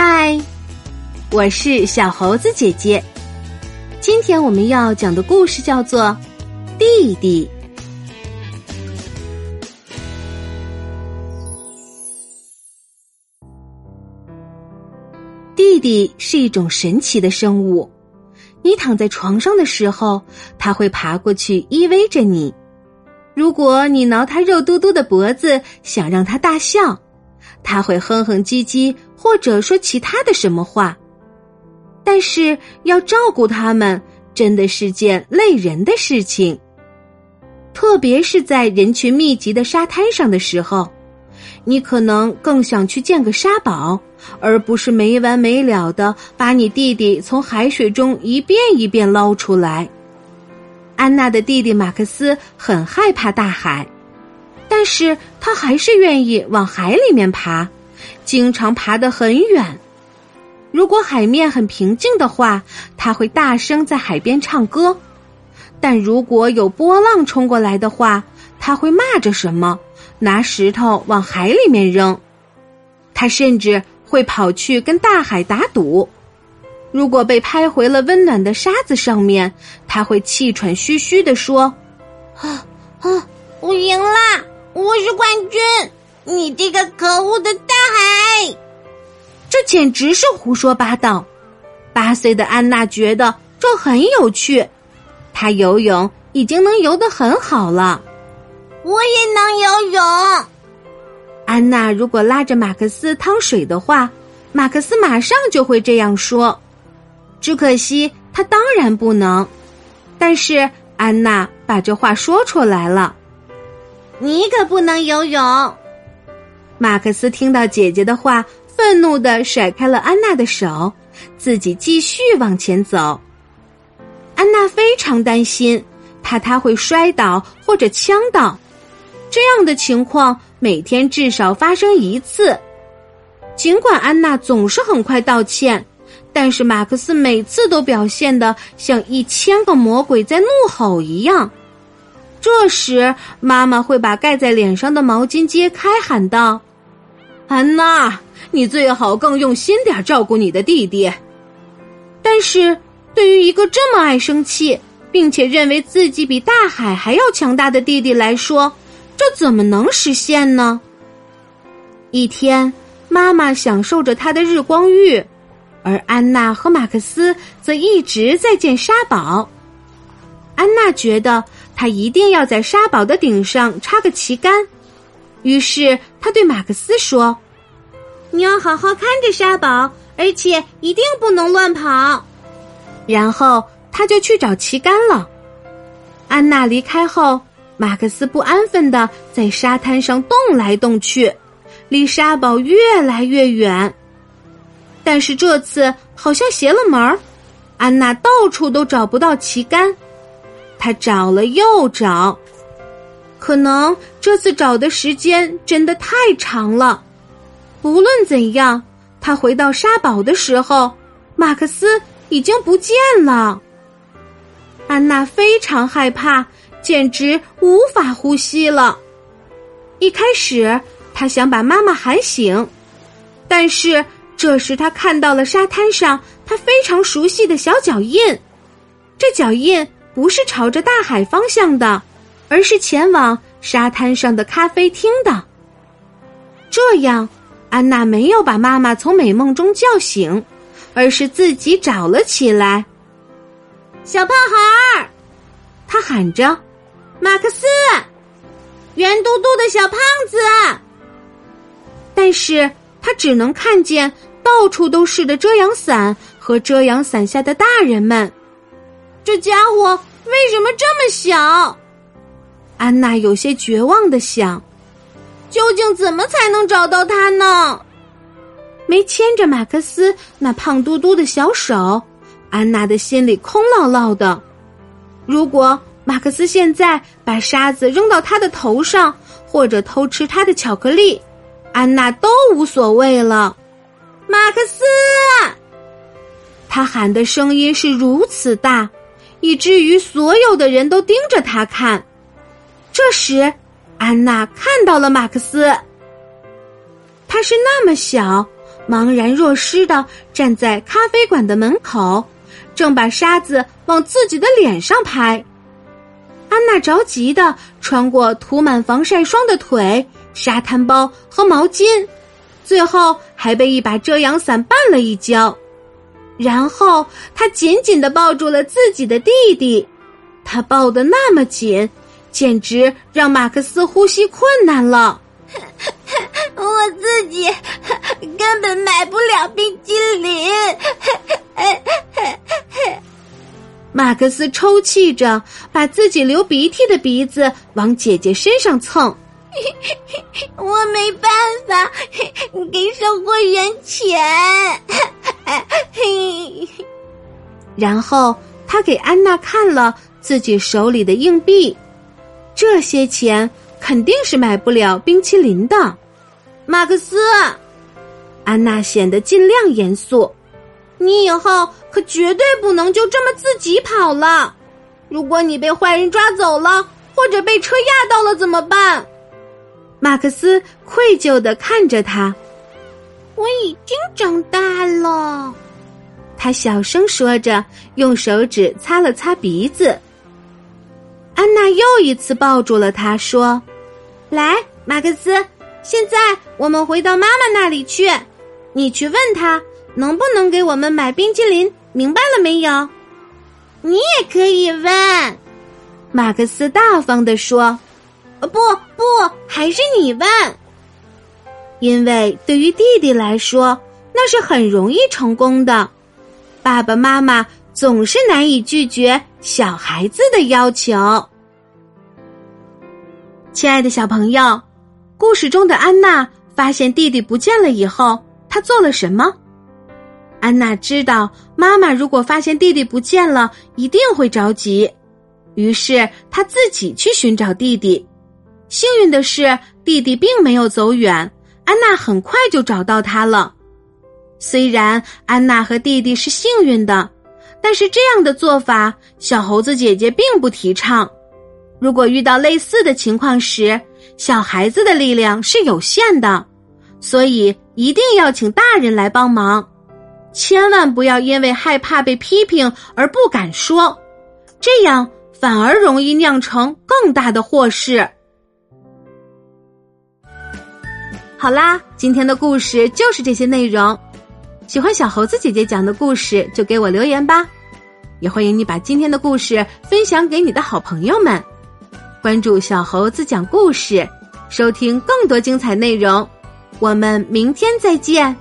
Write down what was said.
嗨，我是小猴子姐姐。今天我们要讲的故事叫做《弟弟》。弟弟是一种神奇的生物。你躺在床上的时候，它会爬过去依偎着你。如果你挠它肉嘟嘟的脖子，想让它大笑，他会哼哼唧唧，或者说其他的什么话。但是要照顾他们，真的是件累人的事情。特别是在人群密集的沙滩上的时候，你可能更想去见个沙堡。而不是没完没了的把你弟弟从海水中一遍一遍捞出来。安娜的弟弟马克思很害怕大海，但是他还是愿意往海里面爬，经常爬得很远。如果海面很平静的话，他会大声在海边唱歌；但如果有波浪冲过来的话，他会骂着什么，拿石头往海里面扔。他甚至。会跑去跟大海打赌，如果被拍回了温暖的沙子上面，他会气喘吁吁的说：“啊啊，我赢啦！我是冠军！你这个可恶的大海！”这简直是胡说八道。八岁的安娜觉得这很有趣，她游泳已经能游得很好了。我也能游泳。安娜如果拉着马克思趟水的话，马克思马上就会这样说。只可惜他当然不能。但是安娜把这话说出来了：“你可不能游泳。”马克思听到姐姐的话，愤怒的甩开了安娜的手，自己继续往前走。安娜非常担心，怕他会摔倒或者呛到。这样的情况。每天至少发生一次。尽管安娜总是很快道歉，但是马克思每次都表现的像一千个魔鬼在怒吼一样。这时，妈妈会把盖在脸上的毛巾揭开，喊道：“安娜，你最好更用心点照顾你的弟弟。”但是，对于一个这么爱生气，并且认为自己比大海还要强大的弟弟来说，这怎么能实现呢？一天，妈妈享受着她的日光浴，而安娜和马克思则一直在建沙堡。安娜觉得他一定要在沙堡的顶上插个旗杆，于是他对马克思说：“你要好好看着沙堡，而且一定不能乱跑。”然后他就去找旗杆了。安娜离开后。马克思不安分的在沙滩上动来动去，离沙堡越来越远。但是这次好像邪了门儿，安娜到处都找不到旗杆，他找了又找，可能这次找的时间真的太长了。不论怎样，他回到沙堡的时候，马克思已经不见了。安娜非常害怕。简直无法呼吸了。一开始，他想把妈妈喊醒，但是这时他看到了沙滩上他非常熟悉的小脚印。这脚印不是朝着大海方向的，而是前往沙滩上的咖啡厅的。这样，安娜没有把妈妈从美梦中叫醒，而是自己找了起来。小胖孩儿，他喊着。马克思，圆嘟嘟的小胖子，但是他只能看见到处都是的遮阳伞和遮阳伞下的大人们。这家伙为什么这么小？安娜有些绝望的想：究竟怎么才能找到他呢？没牵着马克思那胖嘟嘟的小手，安娜的心里空落落的。如果。马克思现在把沙子扔到他的头上，或者偷吃他的巧克力，安娜都无所谓了。马克思，他喊的声音是如此大，以至于所有的人都盯着他看。这时，安娜看到了马克思。他是那么小，茫然若失的站在咖啡馆的门口，正把沙子往自己的脸上拍。安娜着急的穿过涂满防晒霜的腿、沙滩包和毛巾，最后还被一把遮阳伞绊了一跤。然后他紧紧的抱住了自己的弟弟，他抱得那么紧，简直让马克思呼吸困难了。我自己根本买不了冰激凌。马克思抽泣着，把自己流鼻涕的鼻子往姐姐身上蹭。我没办法给售货员钱。然后他给安娜看了自己手里的硬币，这些钱肯定是买不了冰淇淋的。马克思，安娜显得尽量严肃。你以后可绝对不能就这么自己跑了。如果你被坏人抓走了，或者被车压到了，怎么办？马克思愧疚的看着他。我已经长大了，他小声说着，用手指擦了擦鼻子。安娜又一次抱住了他，说：“来，马克思，现在我们回到妈妈那里去，你去问他。”能不能给我们买冰淇淋？明白了没有？你也可以问。马克思大方的说：“不不，还是你问。因为对于弟弟来说，那是很容易成功的。爸爸妈妈总是难以拒绝小孩子的要求。”亲爱的小朋友，故事中的安娜发现弟弟不见了以后，她做了什么？安娜知道，妈妈如果发现弟弟不见了，一定会着急。于是她自己去寻找弟弟。幸运的是，弟弟并没有走远，安娜很快就找到他了。虽然安娜和弟弟是幸运的，但是这样的做法，小猴子姐姐并不提倡。如果遇到类似的情况时，小孩子的力量是有限的，所以一定要请大人来帮忙。千万不要因为害怕被批评而不敢说，这样反而容易酿成更大的祸事。好啦，今天的故事就是这些内容。喜欢小猴子姐姐讲的故事，就给我留言吧。也欢迎你把今天的故事分享给你的好朋友们。关注小猴子讲故事，收听更多精彩内容。我们明天再见。